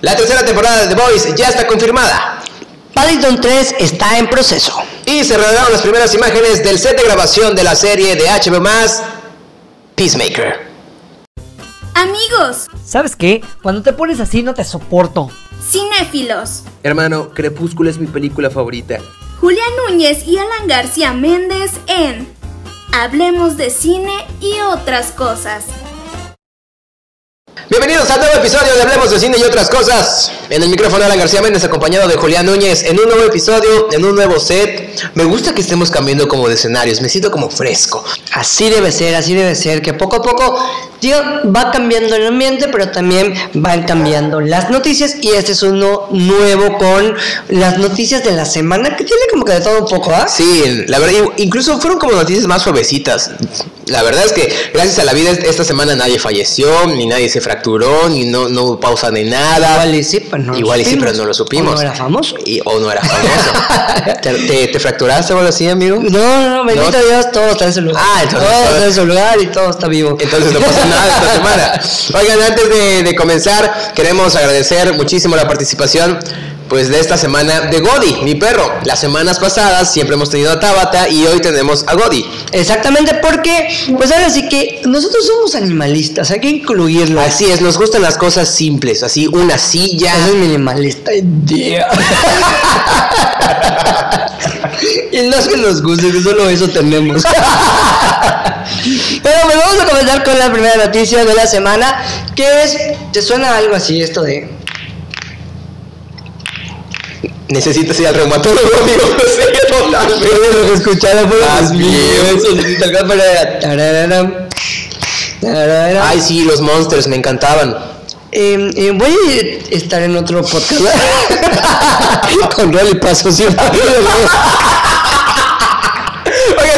La tercera temporada de The Voice ya está confirmada. Paddington 3 está en proceso. Y se revelaron las primeras imágenes del set de grabación de la serie de HBO Max, Peacemaker. Amigos, ¿Sabes qué? Cuando te pones así no te soporto. cinéfilos. Hermano, Crepúsculo es mi película favorita. Julián Núñez y Alan García Méndez en Hablemos de cine y otras cosas. Bienvenidos al nuevo episodio de Hablemos de Cine y otras cosas. En el micrófono Alan García Méndez acompañado de Julián Núñez en un nuevo episodio, en un nuevo set. Me gusta que estemos cambiando como de escenarios, me siento como fresco. Así debe ser, así debe ser, que poco a poco, tío, va cambiando el ambiente, pero también van cambiando las noticias y este es uno nuevo con las noticias de la semana, que tiene como que de todo un poco, ¿ah? Sí, la verdad, incluso fueron como noticias más suavecitas. La verdad es que gracias a la vida esta semana nadie falleció, ni nadie se fracturó, ni no, no pausa de nada. Igual y sí, pero no lo Igual y sí, supimos. pero no lo supimos. ¿O no era famoso? Y- o no era famoso. ¿Te, te, te fracturaste o algo así, amigo? No, no, no, bendito No. Dios, todo está en su lugar. Ah, entonces todo todo- está en su lugar y todo está vivo. Entonces no pasa nada esta semana. Oigan, antes de, de comenzar, queremos agradecer muchísimo la participación pues de esta semana de Godi, mi perro. Las semanas pasadas siempre hemos tenido a Tabata y hoy tenemos a Godi. Exactamente, porque, pues ahora sí que nosotros somos animalistas, hay que incluirlo. Así es, nos gustan las cosas simples, así una silla. Eso es minimalista. idea. y no que nos guste, que solo eso tenemos. Pero pues vamos a comenzar con la primera noticia de la semana, que es, ¿te suena algo así esto de... Necesitas ir al reumatólogo, amigo. Sí, totalmente. Puedes escuchar por. Ay, sí, los monsters me encantaban. Eh, eh, voy a estar en otro podcast con Rolly Paso, ¿sí?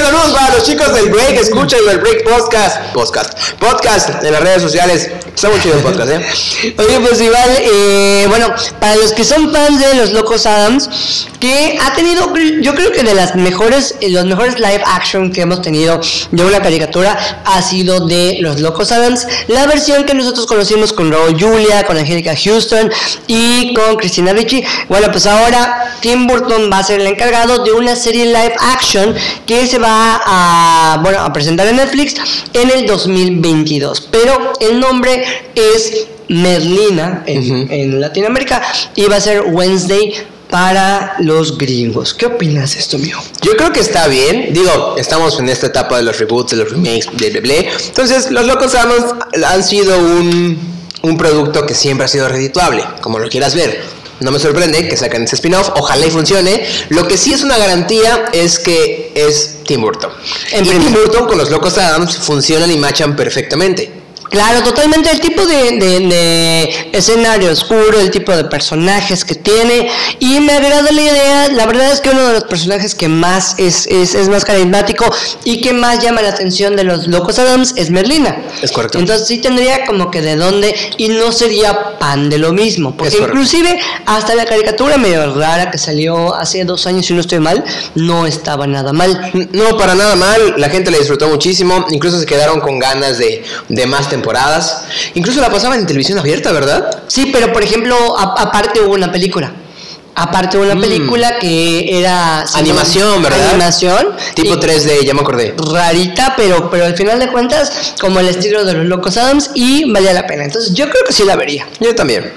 Saludos para los chicos del Break, escuchen el Break Podcast. Podcast. Podcast en las redes sociales. Está muy chido el podcast, ¿eh? Oye, pues igual, eh, bueno, para los que son fans de Los Locos Adams, que ha tenido, yo creo que de las mejores, eh, los mejores live action que hemos tenido de una caricatura ha sido de Los Locos Adams, la versión que nosotros conocimos con Raúl Julia, con Angélica Houston y con Christina Ricci. Bueno, pues ahora Tim Burton va a ser el encargado de una serie live action que se va a, bueno, a presentar en Netflix en el 2022. Pero el nombre es Merlina en, Latinoamérica y va a ser Wednesday para los gringos. ¿Qué opinas de esto, mío? Yo creo que está bien. Digo, estamos en esta etapa de los reboots, de los remakes, bla, bla, bla. Entonces, los Locos Adams han sido un, un producto que siempre ha sido redituable, como lo quieras ver. No me sorprende que saquen ese spin-off, ojalá y funcione. Lo que sí es una garantía es que es Tim Burton. En Tim Burton con los Locos Adams funcionan y machan perfectamente. Claro, totalmente el tipo de, de- de escenario oscuro, el tipo de personajes que tiene y me agrada la idea, la verdad es que uno de los personajes que más es, es, es más carismático y que más llama la atención de los Locos Adams es Merlina. Es correcto. Entonces sí tendría como que de dónde y no sería pan de lo mismo, porque inclusive hasta la caricatura medio rara que salió hace dos años si no estoy mal, no estaba nada mal. No, para nada mal, la gente la disfrutó muchísimo, incluso se quedaron con ganas de, de más temporadas. Incluso la pasaban en televisión abierta, ¿verdad? Sí, pero por ejemplo, aparte hubo una película. Aparte hubo una Mm. película que era... no- Animación, ¿verdad? Animación. Tipo y 3D, ya me acordé. Rarita, pero, pero al final de cuentas, como el estilo de los Locos Adams y valía la pena. Entonces yo creo que sí la vería. Yo también.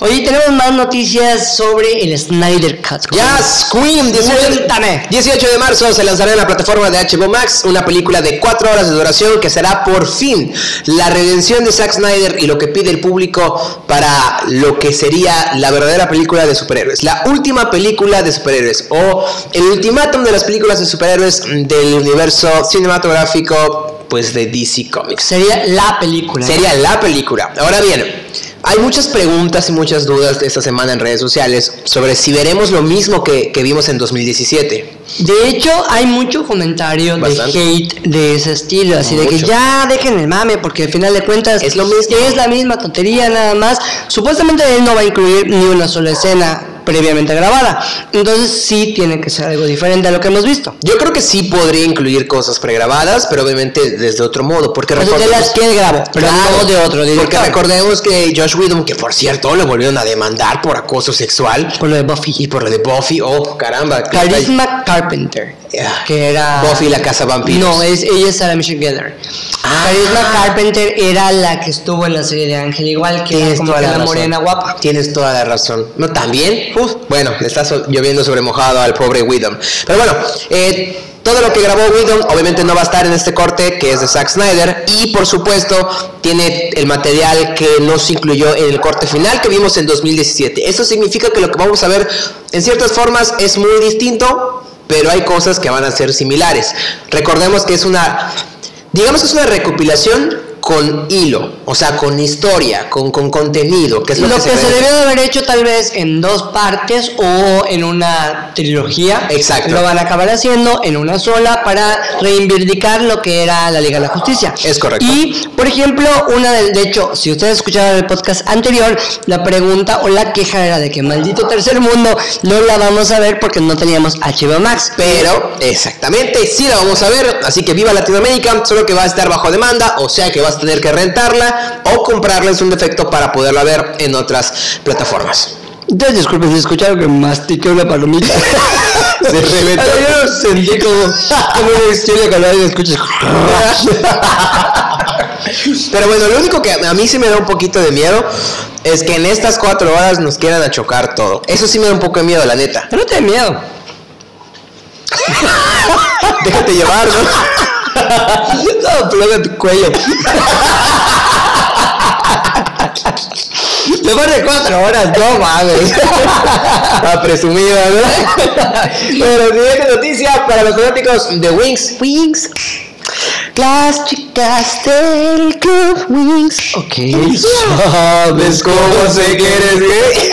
Oye, tenemos más noticias sobre el Snyder Cut. Ya, Scream, 18, Cuéntame. 18 de marzo se lanzará en la plataforma de HBO Max una película de 4 horas de duración que será por fin la redención de Zack Snyder y lo que pide el público para lo que sería la verdadera película de superhéroes. La última película de superhéroes o el ultimátum de las películas de superhéroes del universo cinematográfico pues de DC Comics. Sería la película. Sería la película. Ahora bien, hay muchas preguntas y muchas dudas de esta semana en redes sociales sobre si veremos lo mismo que, que vimos en 2017. De hecho, hay mucho comentario Bastante. de hate de ese estilo, así de que ya dejen el mame, porque al final de cuentas Es lo mismo. es la misma tontería nada más. Supuestamente él no va a incluir ni una sola escena previamente grabada. Entonces sí tiene que ser algo diferente a lo que hemos visto. Yo creo que sí podría incluir cosas pregrabadas, pero obviamente desde otro modo, porque O sea, de recordemos- las que no de otro Porque recordemos que Josh Whedon, que por cierto le volvieron a demandar por acoso sexual Por lo de Buffy. y por lo de Buffy, oh caramba, Carisma Carpenter. Que era... Buffy la casa vampiros. No, es, ella es Sarah Michelle Gellar. Ah. Carisma Carpenter era la que estuvo en la serie de Ángel, igual que era como toda que la la morena guapa. Tienes toda la razón. No, también. Uf, bueno, le está so- lloviendo sobre mojado al pobre Whedon. Pero bueno, eh, todo lo que grabó Whedon obviamente no va a estar en este corte que es de Zack Snyder. Y por supuesto, tiene el material que no se incluyó en el corte final que vimos en 2017. Eso significa que lo que vamos a ver en ciertas formas es muy distinto, pero hay cosas que van a ser similares. Recordemos que es una digamos que es una recopilación con hilo, o sea, con historia, con, con contenido, que es lo, Lo que, que se ve. debió de haber hecho tal vez en dos partes o en una trilogía. Exacto. Lo van a acabar haciendo en una sola para reivindicar lo que era la Liga de la Justicia. Es correcto. Y, por ejemplo, una del, de hecho, si ustedes escucharon el podcast anterior, la pregunta o la queja era de que maldito tercer mundo no la vamos a ver porque no teníamos HBO Max. Pero, exactamente, sí la vamos a ver, así que viva Latinoamérica, solo que va a estar bajo demanda, o sea que vas a tener que rentarla o comprarla en su defecto para poderla ver en otras plataformas. Entonces, disculpen si escucharon que mastiqué una palomita. Se reventó. Yo lo sentí como, como una historia cuando alguien escucha. Pero bueno, lo único que a mí sí me da un poquito de miedo es que en estas cuatro horas nos quieran a chocar todo. Eso sí me da un poco de miedo, la neta. Pero no te da miedo. Déjate llevar, ¿no? No, pluga tu cuello. Después de cuatro horas, no mames. Ah, presumida, ¿no? Pero siguiente noticia para los fanáticos de Wings. Wings. Las chicas del club Wings. Ok. ¿Sabes cómo sé que eres gay?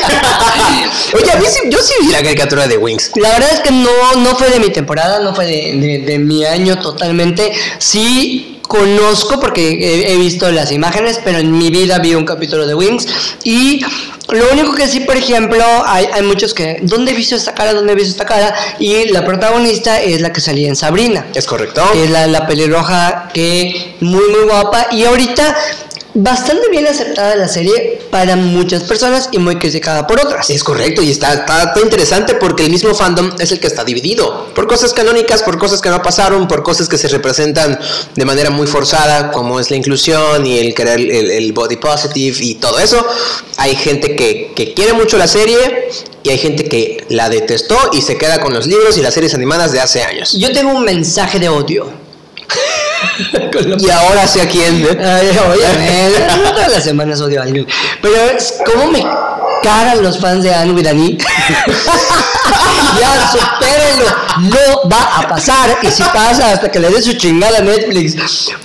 Oye, a mí sí, yo sí vi la caricatura de Wings. La verdad es que no, no fue de mi temporada, no fue de, de- de mi año totalmente. Sí conozco porque he, visto las imágenes, pero en mi vida vi un capítulo de Wings. Y lo único que sí, por ejemplo, hay, hay muchos que, ¿dónde he visto esta cara? ¿Dónde he visto esta cara? Y la protagonista es la que salía en Sabrina. ¿Es correcto? que es la, la pelirroja que muy muy guapa y ahorita bastante bien aceptada la serie para muchas personas y muy criticada por otras. Es correcto, y está, está, está interesante porque el mismo fandom es el que está dividido. Por cosas canónicas, por cosas que no pasaron, por cosas que se representan de manera muy forzada, como es la inclusión y el querer el, el body positive y todo eso. Hay gente que, que quiere mucho la serie y hay gente que la detestó y se queda con los libros y las series animadas de hace años. Yo tengo un mensaje de odio. Y ahora sé a quién. ¿eh? Ay, oye, no todas las semanas odio a alguien. Pero es como me cagan los fans de Anne E. ya supérenlo, no va a pasar. Y si pasa, hasta que le dé su chingada a Netflix.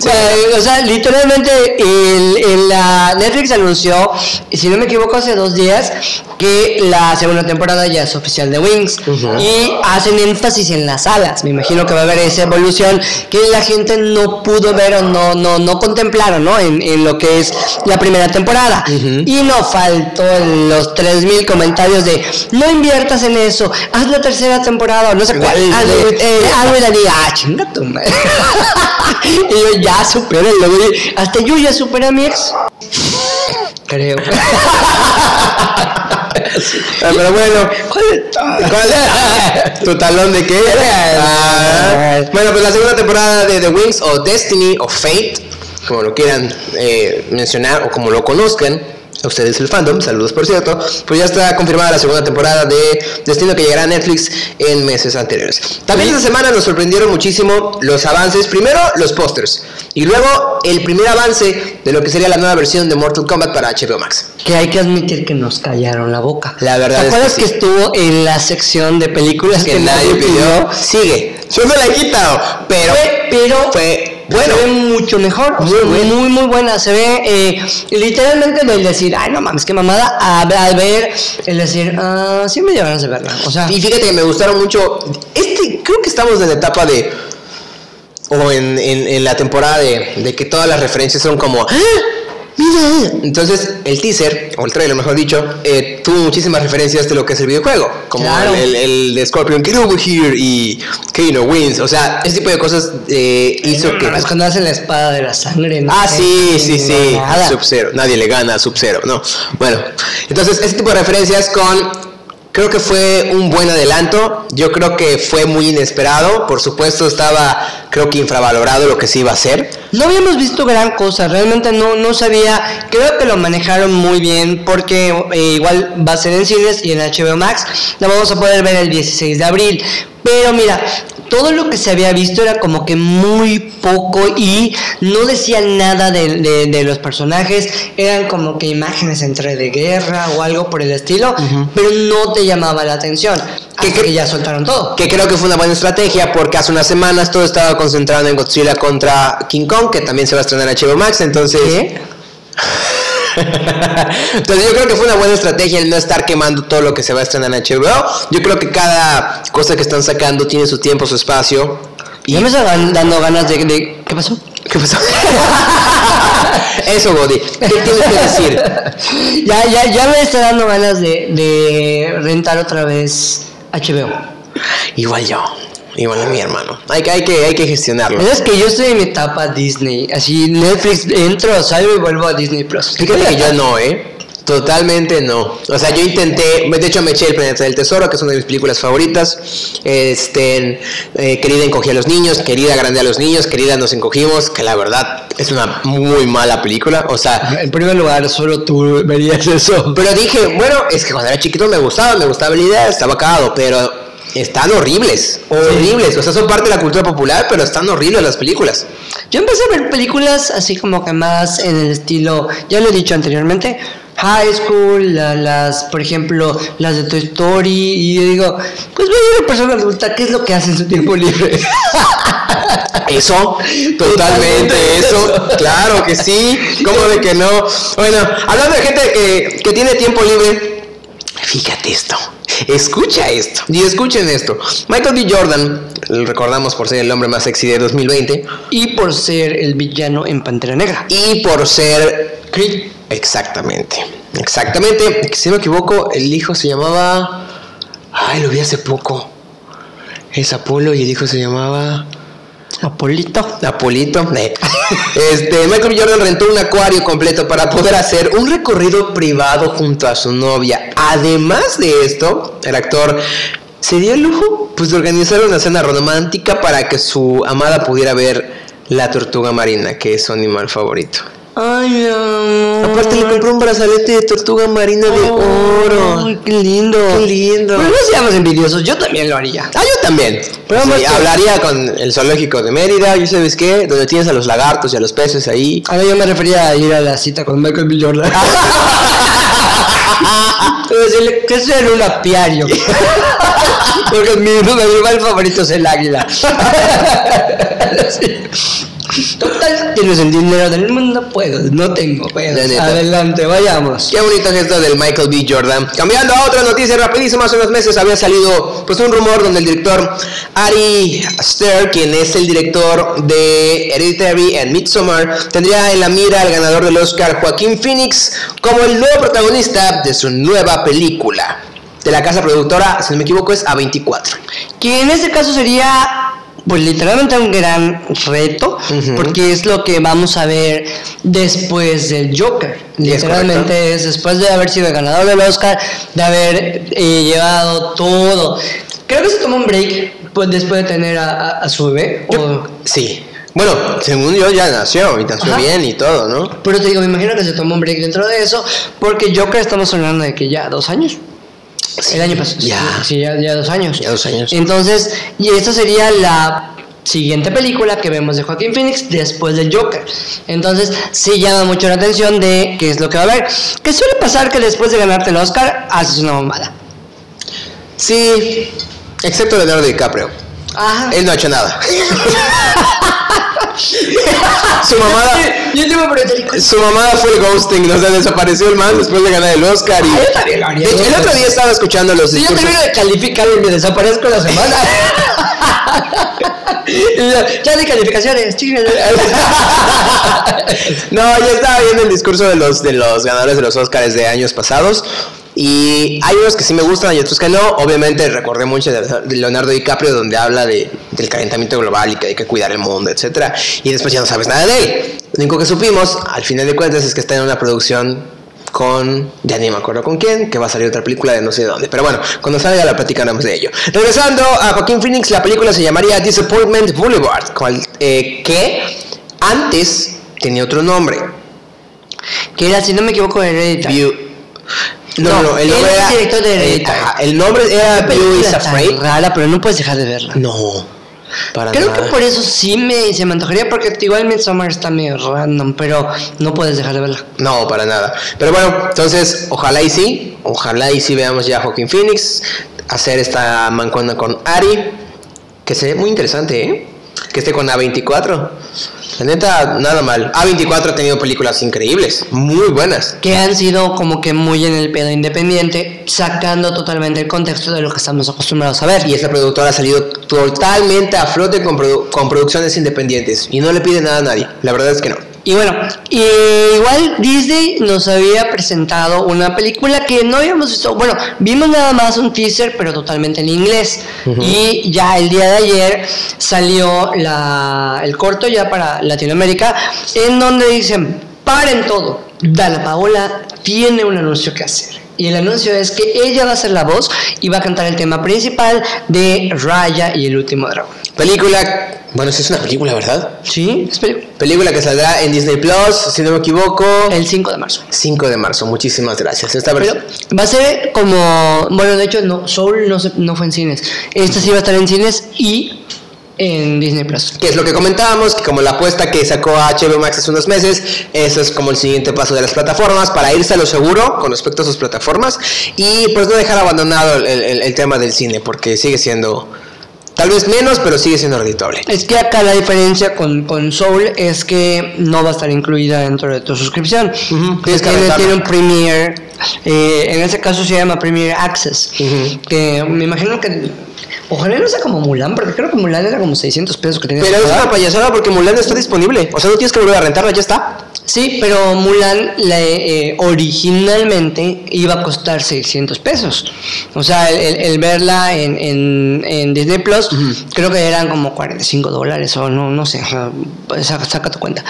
Eh, o sea, literalmente, el, el, la Netflix anunció, si no me equivoco, hace dos días, que la segunda temporada ya es oficial de Wings. Y hacen énfasis en las alas. Me imagino que va a haber esa evolución que la gente no pudo ver o no, no, no contemplaron, ¿no? En, en lo que es la primera temporada. Y no faltó los 3000 comentarios de no inviertas en eso, haz la tercera temporada, o no sé cuál. De- eh, la liga, ah, chinga tu madre. y yo ya superé, hasta yo ya superé a mi ex. Creo. Ah, Pero bueno, ¿Cuál? ¿Cuál? ¿Tu talón de qué? Ah, bueno, pues la segunda temporada de The Wings o Destiny o Fate, como lo quieran eh, mencionar o como lo conozcan, a ustedes el fandom, saludos por cierto, pues ya está confirmada la segunda temporada de Destino que llegará a Netflix en meses anteriores. También esta semana nos sorprendieron muchísimo los avances, primero los pósters y luego el primer avance de lo que sería la nueva versión de Mortal Kombat para HBO Max. Que hay que admitir que nos callaron la boca. La verdad ¿Te es acuerdas que que, sí. estuvo en la sección de películas Que nadie pidió, sigue. Yo no la he quitado, pero pero fue bueno. se ve mucho mejor, Muy muy, muy, muy buena. Se ve eh, literalmente del decir, ay, no mames, qué mamada, a, a ver, el decir, ah, sí me dio ganas de verla. O sea, Y fíjate que me gustaron mucho. Este, creo que estamos en la etapa de. O en, en- en la temporada de, de que todas las referencias son como. "¡Ah! Mira. Entonces, el teaser, o el trailer mejor dicho, eh, tuvo muchísimas referencias de lo que es el videojuego. Como Claro. el, el- de Scorpion, get over here, y Kano wins. O sea, ese tipo de cosas eh, hizo que. Es cuando hace la espada de la sangre. ¿no? Ah, sí, sí, sí. Sub-Zero. Nadie le gana a Sub-Zero, ¿no? Bueno, entonces, ese tipo de referencias con. Creo que fue un buen adelanto. Yo creo que fue muy inesperado. Por supuesto, estaba, creo que infravalorado lo que se iba a hacer. No habíamos visto gran cosa, realmente no, no sabía, creo que lo manejaron muy bien porque eh, igual va a ser en cines y en HBO Max, la vamos a poder ver el 16 de abril. Pero mira, todo lo que se había visto era como que muy poco y no decía nada de, de- de los personajes, eran como que imágenes entre de guerra o algo por el estilo, pero no te llamaba la atención. Que, que ya soltaron todo. Que creo que fue una buena estrategia porque hace unas semanas todo estaba concentrado en Godzilla contra King Kong, que también se va a estrenar en HBO Max. Entonces. ¿Qué? Entonces yo creo que fue una buena estrategia el no estar quemando todo lo que se va a estrenar en HBO. Yo creo que cada cosa que están sacando tiene su tiempo, su espacio. Ya me están dando ganas de, de- ¿Qué pasó? ¿Qué pasó? Eso, Godi. ¿Qué tienes que decir? ya, ya, ya me está dando ganas de, de rentar otra vez HBO. Igual yo. Igual a mi hermano. Hay, que- hay, que, hay que gestionarlo. Es que yo estoy en mi etapa Disney. Así Netflix entro, salgo y vuelvo a Disney Plus. Fíjate que yo no, ¿eh? Totalmente no. O sea, yo intenté, de hecho me eché El Planeta del Tesoro, que es una de mis películas favoritas. Este, eh, querida encogí a los niños, querida grande a los niños, querida nos encogimos, que la verdad es una muy mala película. O sea, En primer lugar, solo tú verías eso. pero dije, bueno, es que cuando era chiquito me gustaba, me gustaba la idea, estaba cagado, pero están horribles, horribles. O sea, son parte de la cultura popular, pero están horribles las películas. Yo empecé a ver películas así como que más en el estilo, ya lo he dicho anteriormente, High School, la- las, por ejemplo, las de Toy Story, y yo digo, pues voy a una persona adulta, ¿qué es lo que hace en su tiempo libre? Eso, totalmente eso, claro que sí, ¿cómo de que no? Bueno, hablando de gente que, que tiene tiempo libre, fíjate esto, escucha esto, y escuchen esto. Michael B. Jordan, lo recordamos por ser el hombre más sexy de 2020, y por ser el villano en Pantera Negra. y por ser... Creed. Exactamente, exactamente, si no me equivoco, el hijo se llamaba... Ay, lo vi hace poco. Es Apolo y el hijo se llamaba... Apolito. Apolito. Este, Michael. Jordan rentó un acuario completo para poder hacer un recorrido privado junto a su novia. Además de esto, el actor se dio el lujo pues, de organizar una cena romántica para que su amada pudiera ver la tortuga marina, que es su animal favorito. Ay, amor. Aparte le compró un brazalete de tortuga marina de oro. Ay, qué lindo. Qué lindo. Pero no seamos envidiosos, yo también lo haría. Ah, yo también. Pero Sí, vamos que- hablaría con el zoológico de Mérida, ¿y sabes qué? Donde tienes a los lagartos y a los peces ahí. Ahora yo me refería a ir a la cita con Michael B. Jordan. Decirle que es en un apiario. Porque mi, mi animal favorito es el águila. Sí. Total, tienes el dinero del mundo, puedo, no tengo. La neta. Adelante, vayamos. Qué bonito gesto del Michael B. Jordan. Cambiando a otra noticia rapidísimo, hace unos meses había salido pues un rumor donde el director Ari Aster, quien es el director de Hereditary and Midsommar, tendría en la mira al ganador del Oscar Joaquín Phoenix como el nuevo protagonista de su nueva película. De la casa productora, si no me equivoco, es A24. Que en este caso sería, pues literalmente un gran reto, porque es lo que vamos a ver después del Joker. Literalmente es después de haber sido el ganador del Oscar, de haber eh, llevado todo. Creo que se tomó un break pues, después de tener a, a- a su bebé. o- Sí. Bueno, según yo ya nació y nació Ajá. bien y todo, ¿no? pero te digo, me imagino que se tomó un break dentro de eso, porque Joker estamos hablando de que ya dos años. El año pasado. Ya. Sí, ya, ya dos años. Ya dos años. Entonces, y esta sería la siguiente película que vemos de Joaquín Phoenix después del Joker. Entonces, sí llama mucho la atención de qué es lo que va a haber. Que suele pasar que después de ganarte el Oscar, haces una bombada. Sí, excepto Leonardo DiCaprio. Ajá. Él no ha hecho nada. su mamada, Yo tengo su mamada fue el ghosting, o sea, desapareció el man después de ganar el Oscar. Y... Ah, yo también lo haría. De hecho, el otro día estaba escuchando los Si yo discursos. termino de calificar y me desaparezco la semana. ya de calificaciones. No, yo estaba viendo el discurso de los, de los ganadores de los Oscars de años pasados. Y hay unos que sí me gustan y otros que no. Obviamente recordé mucho de Leonardo DiCaprio donde habla de, del calentamiento global y que hay que cuidar el mundo, etcétera. Y después ya no sabes nada de él. Lo único que supimos, al final de cuentas, es que está en una producción con, ya ni me acuerdo con quién, que va a salir otra película de no sé dónde. Pero bueno, cuando salga la platicaremos de ello. Regresando a Joaquín Phoenix, la película se llamaría Disappointment Boulevard, cual, eh, que antes tenía otro nombre. Que era, si no me equivoco, Hereditary. No, No, no, el nombre era. director de eh, ajá, el nombre era View is Afraid. rara, pero no puedes dejar de verla. No, para Creo nada. que por eso sí me, se me antojaría, porque igual Midsommar está medio random, pero no puedes dejar de verla. No, para nada. Pero bueno, entonces, ojalá y sí. Ojalá y sí veamos ya a Joaquín Phoenix hacer esta mancuerna con Ari. Que se ve muy interesante, ¿eh? Que esté con A24. La neta, nada mal. A24 ha tenido películas increíbles, muy buenas. Que han sido como que muy en el pedo independiente, sacando totalmente el contexto de lo que estamos acostumbrados a ver. Y esta productora ha salido totalmente a flote con, produ- con producciones independientes. Y no le pide nada a nadie. La verdad es que no. Y bueno, igual Disney nos había presentado una película que no habíamos visto. Bueno, vimos nada más un teaser, pero totalmente en inglés. Y ya el día de ayer salió la, el corto ya para Latinoamérica, en donde dicen: paren todo. Dana Paola tiene un anuncio que hacer. Y el anuncio es que ella va a ser la voz y va a cantar el tema principal de Raya y el último dragón. Película. Bueno, sí es una película, ¿verdad? ¿Sí? Es película. Película que saldrá en Disney Plus, si no me equivoco. El 5 de marzo. 5 de marzo, muchísimas gracias. Esta Pero va a ser como. Bueno, de hecho, no, Soul no, se- no fue en cines. Esta sí va a estar en cines y en Disney Plus. Que es lo que comentábamos, que como la apuesta que sacó HBO Max hace unos meses, eso es como el siguiente paso de las plataformas para irse a lo seguro con respecto a sus plataformas y pues no dejar abandonado el, el- el tema del cine, porque sigue siendo tal vez menos, pero sigue siendo redituable. Es que acá la diferencia con, con Soul es que no va a estar incluida dentro de tu suscripción. Ujú, tienes que tiene, un Premier. eh, en ese caso se llama Premier Access. Ujú. Que me imagino que. Ojalá no sea como Mulan, porque creo que Mulan era como 600 pesos que tenías Pero que es pagar. una payasada porque Mulan está disponible, o sea, no tienes que volver a rentarla, ya está. Sí, pero Mulan la, eh, originalmente iba a costar 600 pesos. O sea, el, el- el verla en, en, en Disney Plus, creo que eran como 45 dólares o no, no sé, saca, saca tu cuenta.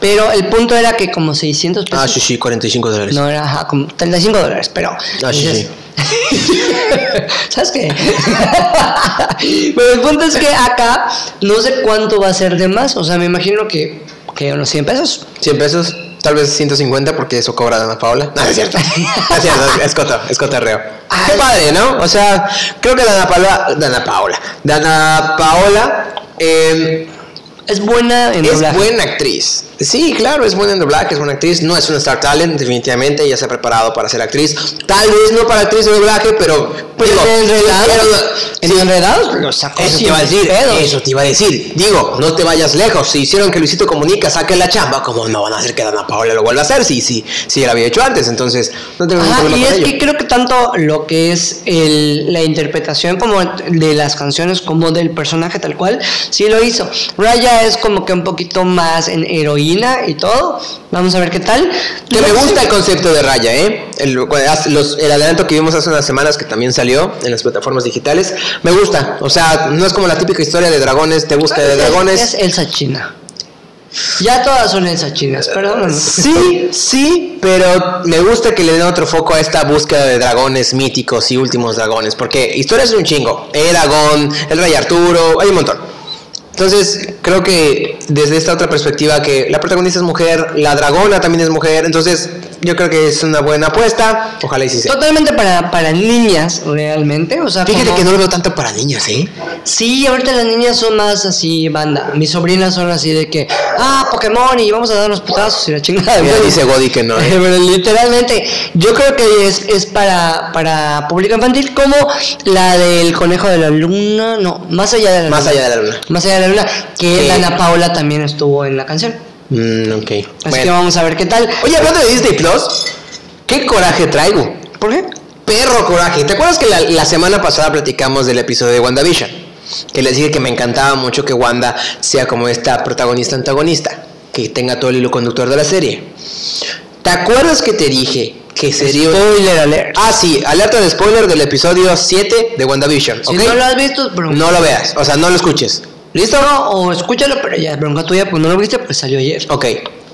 Pero el punto era que como 600 pesos. Ah, sí, sí, 45 dólares. No, era ajá, como 35 dólares, pero. Ah, sí, dices- ¿Sabes qué? pero el punto es que acá no sé cuánto va a ser de más. O sea, me imagino que, que unos 100 pesos. 100 pesos, tal vez 150 porque eso cobra Dana Paola. No, es cierto. es cierto, es coto, es cotorreo. Qué padre, ¿no? O sea, creo que Dana Paola, Dana Paola, Dana Paola eh, Es buena en es doblaje. buena actriz. Sí, claro, es buena en doblaje, es buena actriz. No es una star talent, definitivamente. Ella se ha preparado para ser actriz. Tal vez no para actriz de doblaje, pero. Pues digo, en Enredados, en Enredados lo sacó Eso te iba a decir, pedos. eso te iba a decir. Digo, no te vayas lejos. Si hicieron que Luisito Comunica saque la chamba, como no van a hacer que Dana Paola lo vuelva a hacer? Sí, sí, sí, lo había hecho antes. Entonces, no tengo ningún problema y es ello. que creo que tanto lo que es el, la interpretación como de las canciones como del personaje tal cual, sí lo hizo. Raya es como que un poquito más en heroína y todo. Vamos a ver qué tal. Que me gusta el concepto de raya, ¿eh? El, los- el adelanto que vimos hace unas semanas que también salió en las plataformas digitales, me gusta. O sea, no es como la típica historia de dragones, te busca de Es- dragones. Es Elsa China. Ya todas son Elsa Chinas, perdón. Sí, sí, pero me gusta que le den otro foco a esta búsqueda de dragones míticos y últimos dragones, porque historias es un chingo. Eragon, el Rey Arturo, hay un montón. Entonces, creo que desde esta otra perspectiva que la protagonista es mujer, la dragona también es mujer, entonces yo creo que es una buena apuesta, ojalá y sí sea. Totalmente para, para niñas, realmente. O sea, Fíjate como- que no lo veo tanto para niñas, ¿eh? Sí, ahorita las niñas son más así, banda. Mis sobrinas son así de que, ah, Pokémon y vamos a darnos putazos y la chingada. Bueno, dice Godi que no. ¿eh? Pero literalmente, yo creo que es, es para, para público infantil como la del conejo de la luna, no, más allá de la Más luna. allá de la luna. Más allá de la luna, que Sí. Ana Paola también estuvo en la canción. Mm, ok. Así Bueno. que vamos a ver qué tal. Oye, hablando de Disney Plus, ¿qué coraje traigo? ¿Por qué? Perro coraje. ¿Te acuerdas que la, la semana pasada platicamos del episodio de WandaVision? Que les dije que me encantaba mucho que Wanda sea como esta protagonista antagonista, que tenga todo el hilo conductor de la serie. ¿Te acuerdas que te dije que sería... Spoiler alert. Ah, sí, alerta de spoiler del episodio 7 de WandaVision. Si no lo has visto, bronca. No lo veas, o sea, no lo escuches. ¿Listo? No, o escúchalo, pero ya, bronca tuya, pues no lo viste, pues salió ayer. Ok,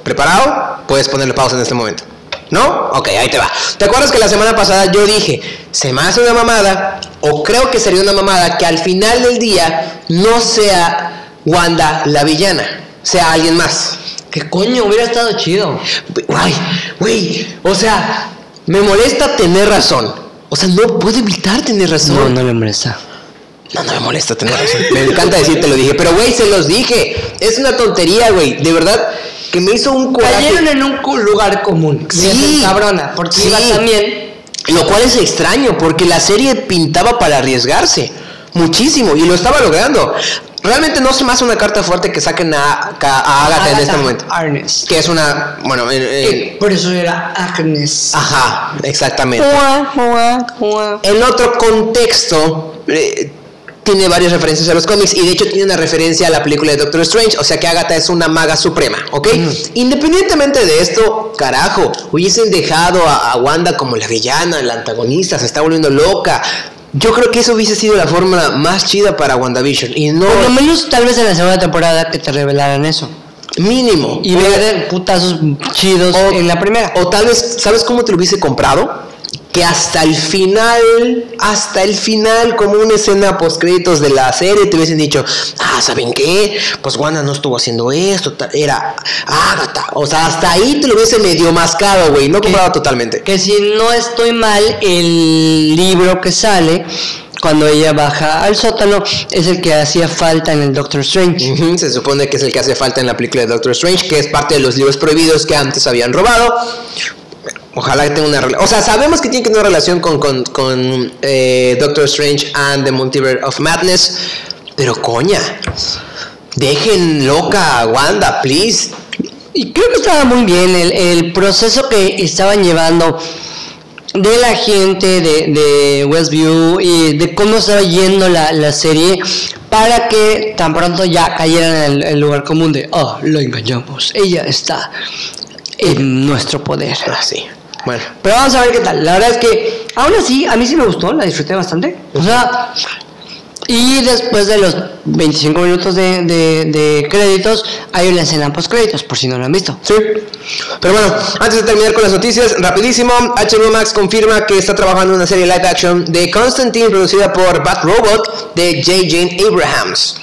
¿preparado? Puedes ponerle pausa en este momento. ¿No? Ok, ahí te va. ¿Te acuerdas que la semana pasada yo dije, se me hace una mamada, o creo que sería una mamada, que al final del día no sea Wanda la villana, sea alguien más? ¿Qué coño? Hubiera estado chido. Ay, güey, o sea, me molesta tener razón. O sea, no puedo evitar tener razón. No, no me molesta. No, no me molesta tener razón. Me encanta decirte lo dije, pero güey, se los dije. Es una tontería, güey. De verdad que me hizo un coraje. Cayeron en un lugar común. Sí. Cabrona, porque Sí. iba también. Lo cual es extraño, porque la serie pintaba para arriesgarse. Muchísimo, y lo estaba logrando. Realmente no se me hace una carta fuerte que saquen a, a Agatha en este momento. Arnes. Que es una. Bueno, en- en- Eh, por eso era Agnes. ajá, exactamente. En otro contexto, eh, tiene varias referencias a los cómics y de hecho tiene una referencia a la película de Doctor Strange, o sea que Agatha es una maga suprema, ¿ok? Independientemente de esto, carajo, hubiesen dejado a, a Wanda como la villana, la antagonista, se está volviendo loca. Yo creo que eso hubiese sido la fórmula más chida para WandaVision y no Por lo menos tal vez en la segunda temporada que te revelaran eso. mínimo. Y ver putazos chidos o- en la primera. O tal vez, ¿sabes cómo te lo hubiese comprado? Que hasta el final, hasta el final, como una escena post créditos de la serie, te hubiesen dicho, ah, ¿saben qué? Pues Wanda no estuvo haciendo esto, era Agatha. O sea, hasta ahí te lo hubiese medio mascado, güey, no comprado totalmente. Que si no estoy mal, el libro que sale cuando ella baja al sótano es el que hacía falta en el Doctor Strange. Se supone que es el que hace falta en la película de Doctor Strange, que es parte de los libros prohibidos que antes habían robado. Ojalá que tenga una relación. O sea, sabemos que tiene que tener una relación con, con, con, eh, Doctor Strange and the Multiverse of Madness. Pero coña, dejen loca a Wanda, please. Y creo que estaba muy bien el, el proceso que estaban llevando de la gente de, de Westview y de cómo estaba yendo la, la serie para que tan pronto ya cayeran en el, el lugar común de, oh, lo engañamos, ella está en nuestro poder. Ah, sí. Bueno, Pero vamos a ver qué tal. La verdad es que, aún así, a mí sí me gustó, la disfruté bastante. O sea, y después de los 25 minutos de, de- de créditos, hay una escena post créditos, por si no lo han visto. sí. Pero bueno, antes de terminar con las noticias, rapidísimo, HBO Max confirma que está trabajando en una serie live action de Constantine producida por Bat Robot de J. Jane Abrahams.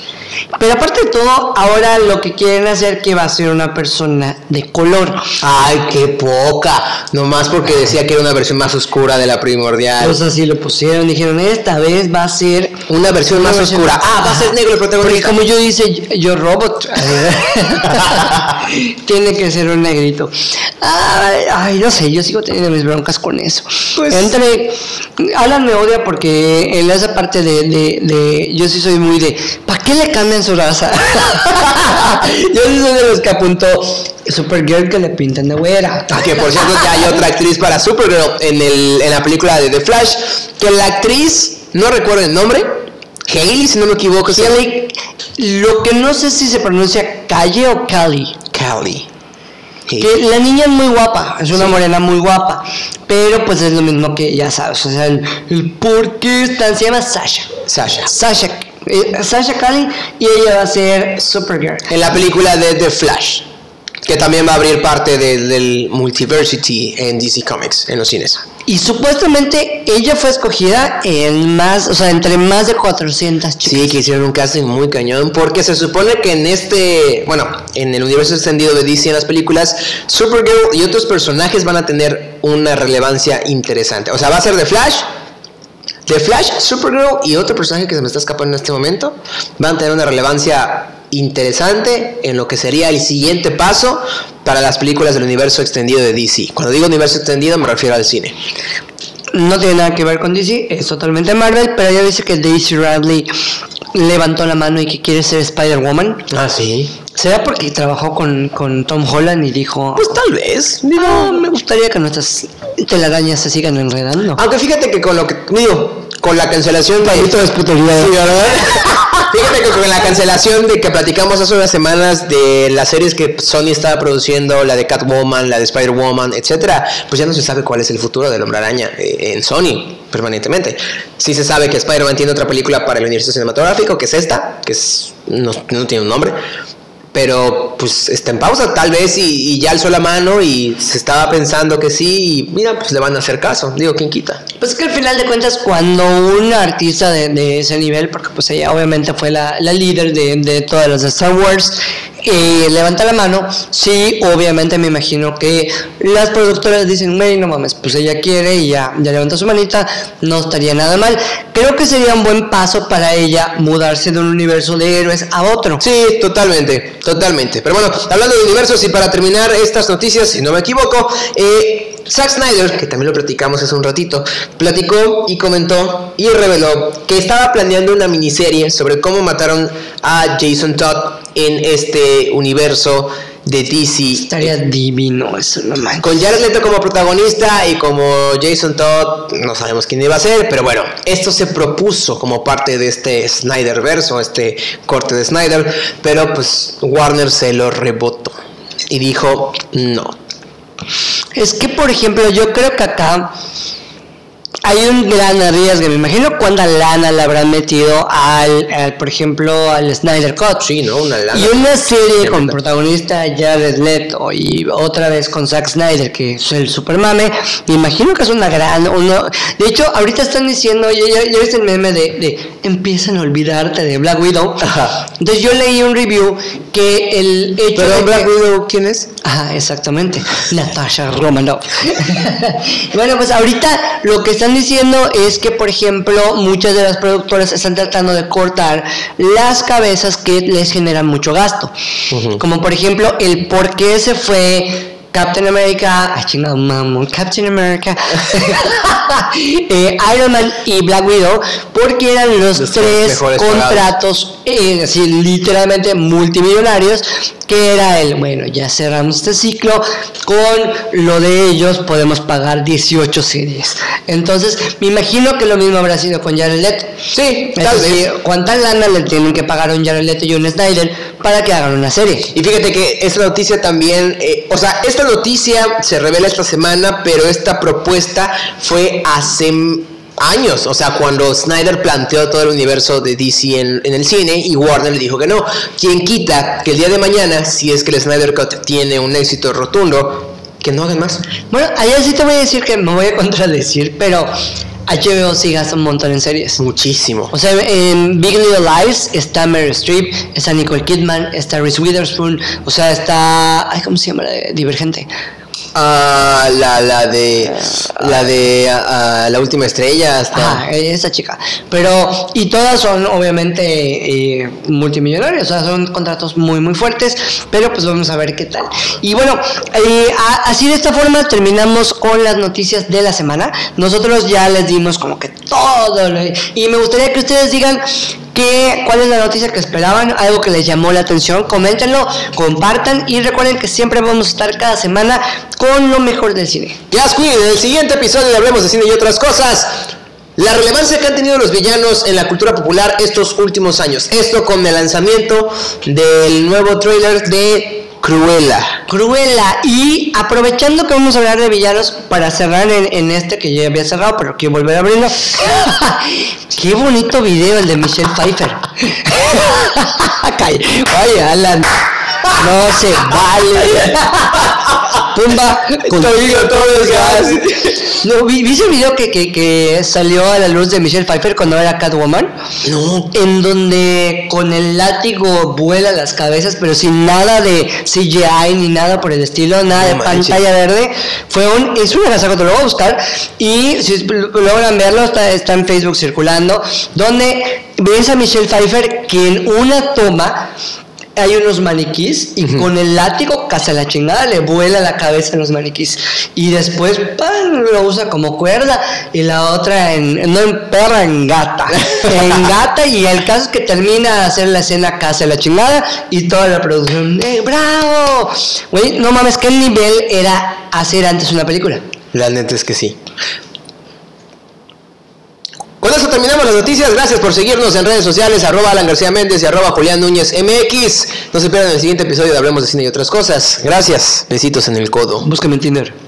Pero aparte de todo, ahora lo que quieren hacer que va a ser una persona de color. Ay, qué poca. Nomás porque decía que era una versión más oscura de la primordial. Pues así lo pusieron, dijeron, esta vez va a ser Una versión una más versión- oscura. Ah, va a ser negro el Porque protagonista. como yo dice, yo, yo robot, tiene que ser un negrito. Ay, ay, no sé, yo sigo teniendo mis broncas con eso. Pues- Entre, Alan me odia porque en esa parte de, de, de- yo sí soy muy de, ¿para qué le cambian su raza? yo sí soy de los que apuntó Supergirl que le pintan de güera. Que por cierto ya hay otra actriz para Supergirl en, el, en la película de The Flash. Que la actriz, no recuerdo el nombre, Hailey, si no me equivoco. Kelly, lo que no sé si se pronuncia Calle o Cali. Kelly. Que la niña es muy guapa, es una morena muy guapa, pero pues es lo mismo que ya sabes, o sea, el, el por qué se llama Sasha. Sasha. Sasha, Sasha Cali y ella va a ser Supergirl. En la película de The Flash. Que también va a abrir parte del, del Multiversity en DC Comics, en los cines. Y supuestamente ella fue escogida en más, o sea, entre más de 400 chicas. Sí, que hicieron un casting muy cañón, porque se supone que en este, bueno, en el universo extendido de DC en las películas, Supergirl y otros personajes van a tener una relevancia interesante. O sea, va a ser The Flash, The Flash, Supergirl y otro personaje que se me está escapando en este momento, van a tener una relevancia interesante en lo que sería el siguiente paso para las películas del universo extendido de DC. Cuando digo universo extendido me refiero al cine. No tiene nada que ver con DC, es totalmente Marvel, pero ella dice que Daisy Radley levantó la mano y que quiere ser Spider-Woman. Ah, sí. ¿Será porque trabajó con, con Tom Holland y dijo, Pues tal vez. Digo, me gustaría que nuestras telarañas se sigan enredando? Aunque fíjate que con lo que digo, con la cancelación de... Esto es putería. Sí, ¿verdad? Fíjate que con la cancelación de que platicamos hace unas semanas de las series que Sony estaba produciendo, la de Catwoman, la de Spider-Woman, etcétera, pues ya no se sabe cuál es el futuro del Hombre Araña eh, en Sony permanentemente. Sí se sabe que Spider-Man tiene otra película para el universo cinematográfico, que es esta, que es, no, no tiene un nombre, pero pues está en pausa tal vez y, y ya alzó la mano y se estaba pensando que sí y mira pues le van a hacer caso. Digo quién quita Pues es que al final de cuentas, cuando un artista de, ese nivel, porque pues ella obviamente fue la, la líder de, de todas las Star Wars, eh, levanta la mano, sí, obviamente me imagino que las productoras dicen, güey, no mames, pues ella quiere y ya, ya levanta su manita, no estaría nada mal. Creo que sería un buen paso para ella mudarse de un universo de héroes a otro. sí totalmente totalmente pero bueno hablando de universos y para terminar estas noticias si no me equivoco eh, Zack Snyder que también lo platicamos hace un ratito platicó y comentó y reveló que estaba planeando una miniserie sobre cómo mataron a Jason Todd en este universo de DC Estaría divino eso, no manches. Con Jared Leto como protagonista y como Jason Todd, no sabemos quién iba a ser, pero bueno, esto se propuso como parte de este Snyder verso, este corte de Snyder, pero pues Warner se lo rebotó y dijo no. Es que, por ejemplo, yo creo que acá hay un gran riesgo. Me imagino cuánta lana le habrán metido al, al, por ejemplo, al Snyder Cut. Sí, ¿no? Una lana. Y una serie con protagonista Jared Leto y otra vez con Zack Snyder, que es el supermame, me imagino que es una gran... Uno, de hecho, ahorita están diciendo, ya, ya, ya viste el meme de, de empiezan a olvidarte de Black Widow. Ajá. Entonces yo leí un review que el hecho de Pero que- Black Widow, ¿quién es? Ajá, exactamente. Natasha Romanoff. bueno, pues ahorita lo que están diciendo es que, por ejemplo, muchas de las productoras están tratando de cortar las cabezas que les generan mucho gasto. Como por ejemplo, el por qué se fue Captain America, ay chingado, mamón, Captain America, eh, Iron Man y Black Widow, porque eran los, Los tres contratos, eh, así literalmente multimillonarios, que era el, bueno, ya cerramos este ciclo, con lo de ellos podemos pagar 18 series. Entonces, me imagino que lo mismo habrá sido con Jared Leto. Sí, tal vez. ¿cuánta lana le tienen que pagar a un Jared Leto y un Snyder para que hagan una serie? Y fíjate que esta noticia también, eh, o sea, esta noticia se revela esta semana, pero esta propuesta fue hace años, o sea, cuando Snyder planteó todo el universo de DC en, el cine y Warner le dijo que no. Quien quita que el día de mañana, si es que el Snyder Cut tiene un éxito rotundo, que no hagan más. Bueno, allá sí te voy a decir que me voy a contradecir, pero HBO sí gasta un montón en series. Muchísimo. O sea, en Big Little Lies está Meryl Streep, está Nicole Kidman, está Reese Witherspoon, o sea, está. Ay, ¿Cómo se llama Divergente? Ah, la, la de la de ah, ah, la última estrella hasta Ajá, esa chica. Pero, y todas son obviamente eh, multimillonarias, o sea, son contratos muy, muy fuertes, pero pues vamos a ver qué tal. Y bueno, eh, a- así de esta forma terminamos con las noticias de la semana. Nosotros ya les dimos como que todo, lo- y me gustaría que ustedes digan que, cuál es la noticia que esperaban, algo que les llamó la atención, coméntenlo, compartan y recuerden que siempre vamos a estar cada semana con lo mejor del cine. Queen, en el siguiente episodio Hablemos de Cine y otras cosas. La relevancia que han tenido los villanos en la cultura popular estos últimos años. Esto con el lanzamiento del nuevo tráiler de Cruella. Cruella. Y aprovechando que vamos a hablar de villanos para cerrar en, este que ya había cerrado, pero quiero volver a abrirlo. Qué bonito video el de Michelle Pfeiffer. Oye, Alan. No se vale. Pumba. con- digo, todo. No, vi- ¿viste el video que, que, que salió a la luz de Michelle Pfeiffer cuando era Catwoman? No. en donde con el látigo vuela las cabezas, pero sin nada de CGI ni nada por el estilo, nada No de manches. pantalla verde. Fue un, es una casa que te lo voy a buscar y si logran verlo, está, está en Facebook circulando, donde ves a Michelle Pfeiffer que en una toma hay unos maniquís y con el látigo casi a la chingada le vuela la cabeza a los maniquís. Y después ¡pam! lo usa como cuerda y la otra en no en perra en gata. En gata y el caso es que termina de hacer la escena casi a la chingada y toda la producción ¡eh, bravo güey no mames qué nivel era hacer antes una película La neta es que sí. Con eso terminamos las noticias. Gracias por seguirnos en redes sociales, arroba Alan García Méndez y arroba Julián Núñez MX. No se pierdan el siguiente episodio de Hablemos de Cine y otras cosas. Gracias. Besitos en el codo. Búscame en Tinder.